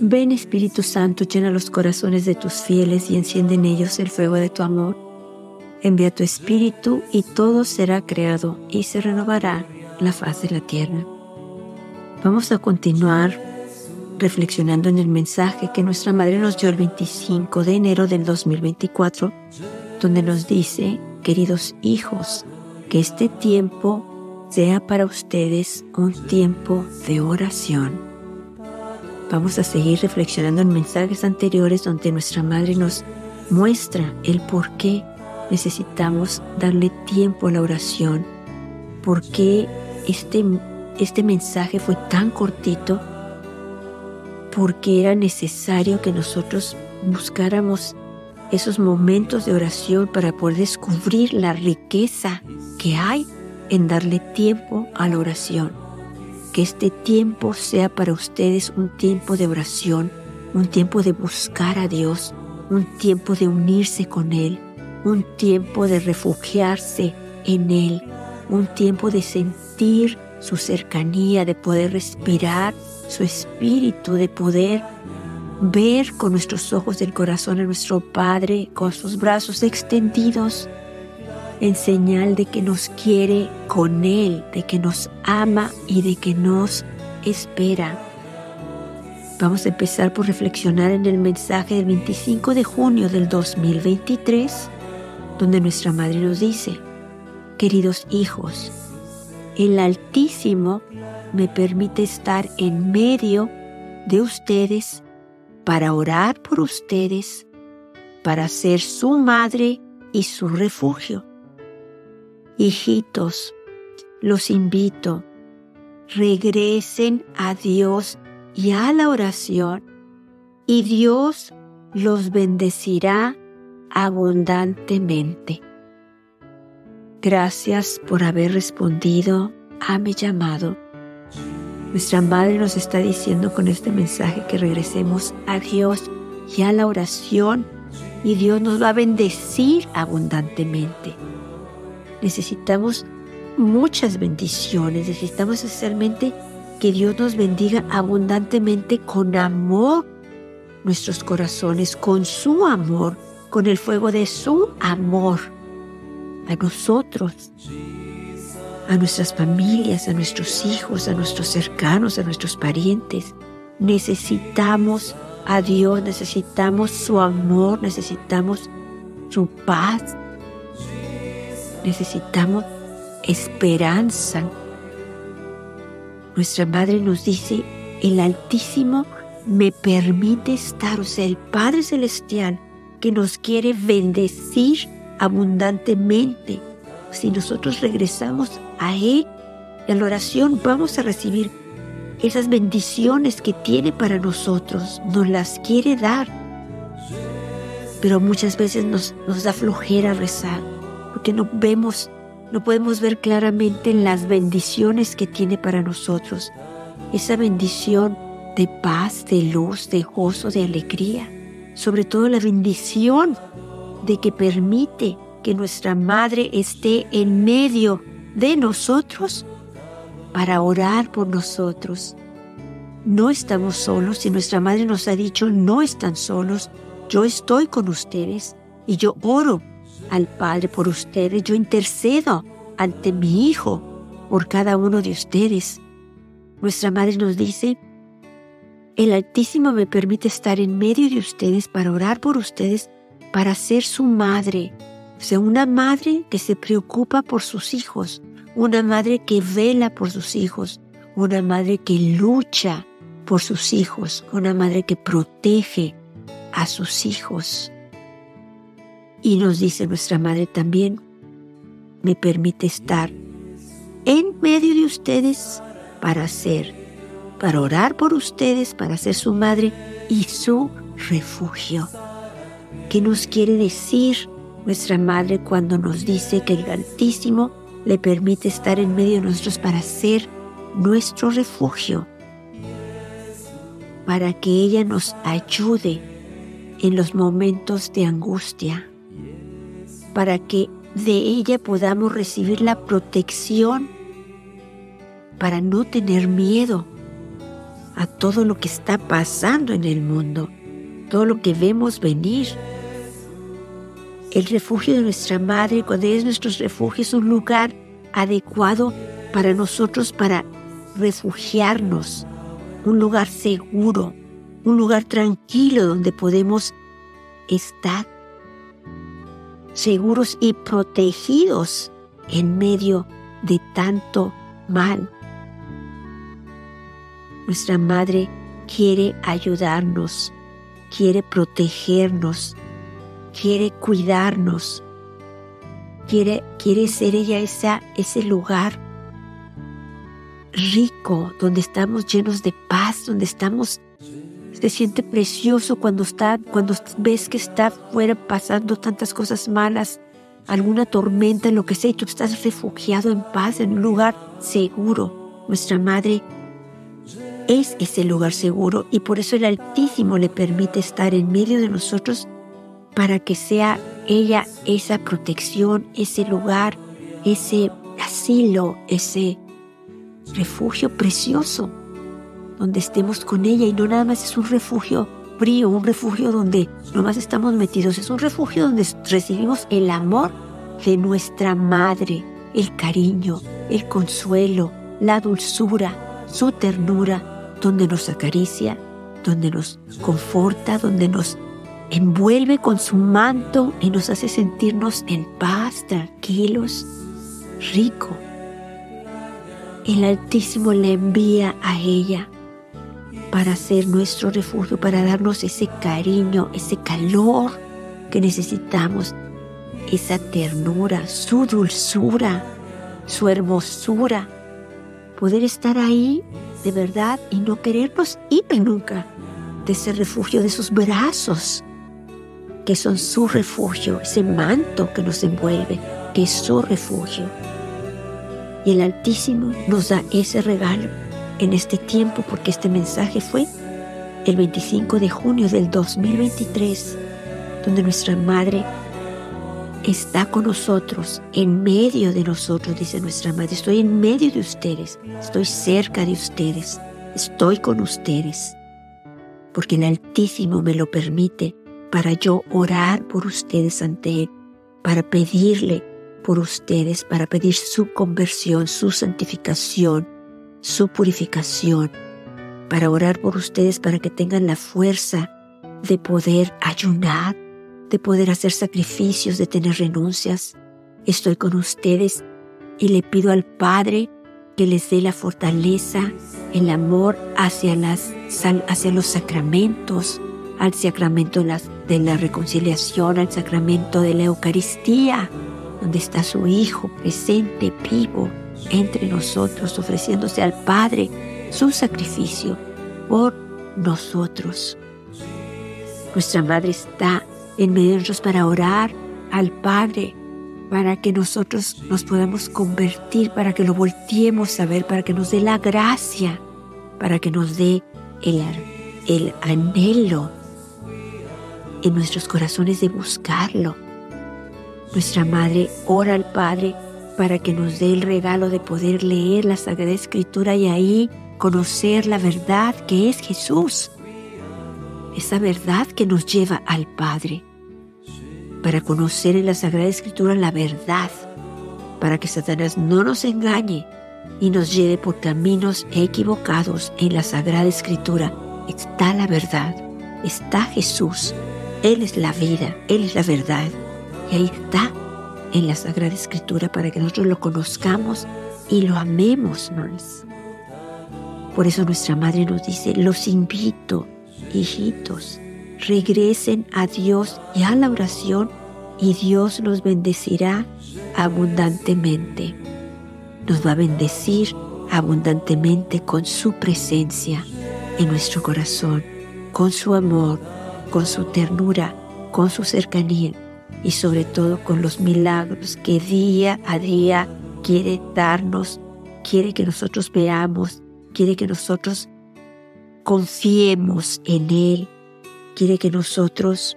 Ven Espíritu Santo, llena los corazones de tus fieles y enciende en ellos el fuego de tu amor. Envía tu Espíritu y todo será creado y se renovará la faz de la tierra. Vamos a continuar reflexionando en el mensaje que nuestra Madre nos dio el 25 de enero del 2024, donde nos dice, queridos hijos, que este tiempo sea para ustedes un tiempo de oración Vamos a seguir reflexionando en mensajes anteriores donde nuestra Madre nos muestra el por qué necesitamos darle tiempo a la oración, por qué este, este mensaje fue tan cortito, porque era necesario que nosotros buscáramos esos momentos de oración para poder descubrir la riqueza que hay en darle tiempo a la oración que este tiempo sea para ustedes un tiempo de oración, un tiempo de buscar a Dios, un tiempo de unirse con Él, un tiempo de refugiarse en Él, un tiempo de sentir su cercanía, de poder respirar su espíritu, de poder ver con nuestros ojos del corazón a nuestro Padre con sus brazos extendidos en señal de que nos quiere con Él, de que nos ama y de que nos espera. Vamos a empezar por reflexionar en el mensaje del 25 de junio del 2023, donde nuestra Madre nos dice, queridos hijos, el Altísimo me permite estar en medio de ustedes para orar por ustedes, para ser su madre y su refugio. Hijitos, los invito, regresen a Dios y a la oración y Dios los bendecirá abundantemente. Gracias por haber respondido a mi llamado. Nuestra Madre nos está diciendo con este mensaje que regresemos a Dios y a la oración y Dios nos va a bendecir abundantemente necesitamos muchas bendiciones, necesitamos especialmente que Dios nos bendiga abundantemente con amor nuestros corazones, con su amor, con el fuego de su amor a nosotros, a nuestras familias, a nuestros hijos, a nuestros cercanos, a nuestros parientes. Necesitamos a Dios, necesitamos su amor, necesitamos su paz, necesitamos esperanza. Nuestra Madre nos dice, el Altísimo me permite estar, o sea, el Padre Celestial que nos quiere bendecir abundantemente. Si nosotros regresamos a Él, en la oración vamos a recibir esas bendiciones que tiene para nosotros, nos las quiere dar. Pero muchas veces nos, nos da flojera rezar porque no vemos, no podemos ver claramente las bendiciones que tiene para nosotros. Esa bendición de paz, de luz, de gozo, de alegría. Sobre todo la bendición de que permite que nuestra Madre esté en medio de nosotros para orar por nosotros. No estamos solos y nuestra Madre nos ha dicho, no están solos, yo estoy con ustedes y yo oro al Padre por ustedes, yo intercedo ante mi Hijo por cada uno de ustedes. Nuestra Madre nos dice, el Altísimo me permite estar en medio de ustedes para orar por ustedes, para ser su madre. O sea, una madre que se preocupa por sus hijos, una madre que vela por sus hijos, una madre que lucha por sus hijos, una madre que protege a sus hijos. Y nos dice nuestra Madre también, me permite estar en medio de ustedes para ser, para orar por ustedes, para ser su madre y su refugio. ¿Qué nos quiere decir nuestra Madre cuando nos dice que el Altísimo le permite estar en medio de nosotros para ser nuestro refugio? Para que ella nos ayude en los momentos de angustia, para que de ella podamos recibir la protección para no tener miedo a todo lo que está pasando en el mundo, todo lo que vemos venir. El refugio de nuestra madre, cuando es nuestro refugio, es un lugar adecuado para nosotros para refugiarnos, un lugar seguro, un lugar tranquilo donde podemos estar seguros y protegidos en medio de tanto mal. Nuestra Madre quiere ayudarnos, quiere protegernos, quiere cuidarnos, quiere, quiere ser ella ese lugar rico, donde estamos llenos de paz, donde estamos se siente precioso cuando está, cuando ves que está fuera pasando tantas cosas malas, alguna tormenta, lo que sea, y tú estás refugiado en paz, en un lugar seguro. Nuestra madre es ese lugar seguro y por eso el Altísimo le permite estar en medio de nosotros para que sea ella esa protección, ese lugar, ese asilo, ese refugio precioso donde estemos con ella y no nada más es un refugio frío, un refugio donde nomás estamos metidos, es un refugio donde recibimos el amor de nuestra madre, el cariño, el consuelo, la dulzura, su ternura, donde nos acaricia, donde nos conforta, donde nos envuelve con su manto y nos hace sentirnos en paz, tranquilos, rico. El Altísimo le envía a ella para ser nuestro refugio, para darnos ese cariño, ese calor que necesitamos, esa ternura, su dulzura, su hermosura. Poder estar ahí de verdad y no querernos ir nunca de ese refugio, de sus brazos, que son su refugio, ese manto que nos envuelve, que es su refugio. Y el Altísimo nos da ese regalo en este tiempo porque este mensaje fue el 25 de junio del 2023, donde nuestra Madre está con nosotros, en medio de nosotros, dice nuestra Madre. Estoy en medio de ustedes, estoy cerca de ustedes, estoy con ustedes, porque el Altísimo me lo permite para yo orar por ustedes ante Él, para pedirle por ustedes, para pedir su conversión, su santificación, su purificación, para orar por ustedes para que tengan la fuerza de poder ayunar, de poder hacer sacrificios, de tener renuncias. Estoy con ustedes y le pido al Padre que les dé la fortaleza, el amor hacia, las, hacia los sacramentos, al sacramento de la reconciliación, al sacramento de la Eucaristía, donde está su Hijo presente, vivo, entre nosotros, ofreciéndose al Padre su sacrificio por nosotros. Nuestra Madre está en medio de nosotros para orar al Padre, para que nosotros nos podamos convertir, para que lo volteemos a ver, para que nos dé la gracia, para que nos dé el, el anhelo en nuestros corazones de buscarlo. Nuestra Madre ora al Padre para que nos dé el regalo de poder leer la Sagrada Escritura y ahí conocer la verdad que es Jesús. Esa verdad que nos lleva al Padre. Para conocer en la Sagrada Escritura la verdad. Para que Satanás no nos engañe y nos lleve por caminos equivocados en la Sagrada Escritura. Está la verdad. Está Jesús. Él es la vida. Él es la verdad. Y ahí está en la Sagrada Escritura para que nosotros lo conozcamos y lo amemos más. Por eso nuestra Madre nos dice, los invito, hijitos, regresen a Dios y a la oración y Dios los bendecirá abundantemente. Nos va a bendecir abundantemente con su presencia en nuestro corazón, con su amor, con su ternura, con su cercanía y sobre todo con los milagros que día a día quiere darnos, quiere que nosotros veamos, quiere que nosotros confiemos en Él, quiere que nosotros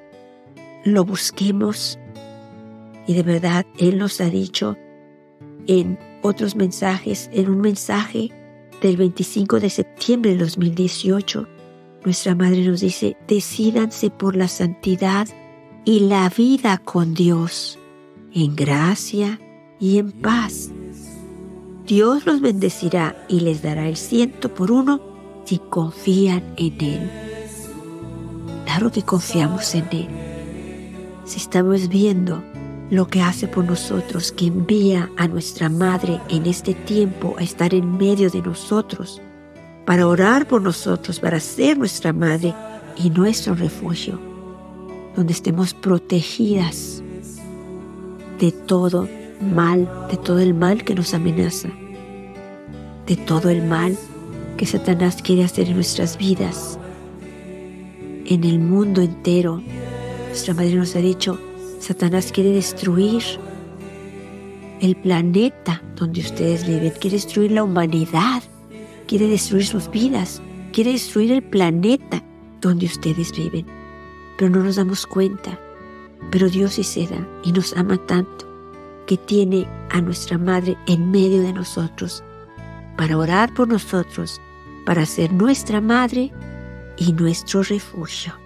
lo busquemos. Y de verdad, Él nos ha dicho en otros mensajes, en un mensaje del 25 de septiembre de 2018, nuestra Madre nos dice, decídanse por la santidad y la vida con Dios, en gracia y en paz. Dios los bendecirá y les dará el ciento por uno si confían en Él. Claro que confiamos en Él. Si estamos viendo lo que hace por nosotros, que envía a nuestra Madre en este tiempo a estar en medio de nosotros, para orar por nosotros, para ser nuestra Madre y nuestro refugio, donde estemos protegidas de todo mal, de todo el mal que nos amenaza, de todo el mal que Satanás quiere hacer en nuestras vidas, en el mundo entero. Nuestra Madre nos ha dicho, Satanás quiere destruir el planeta donde ustedes viven, quiere destruir la humanidad, quiere destruir sus vidas, quiere destruir el planeta donde ustedes viven. Pero no nos damos cuenta. Pero Dios sí se da y nos ama tanto que tiene a nuestra Madre en medio de nosotros para orar por nosotros, para ser nuestra Madre y nuestro refugio.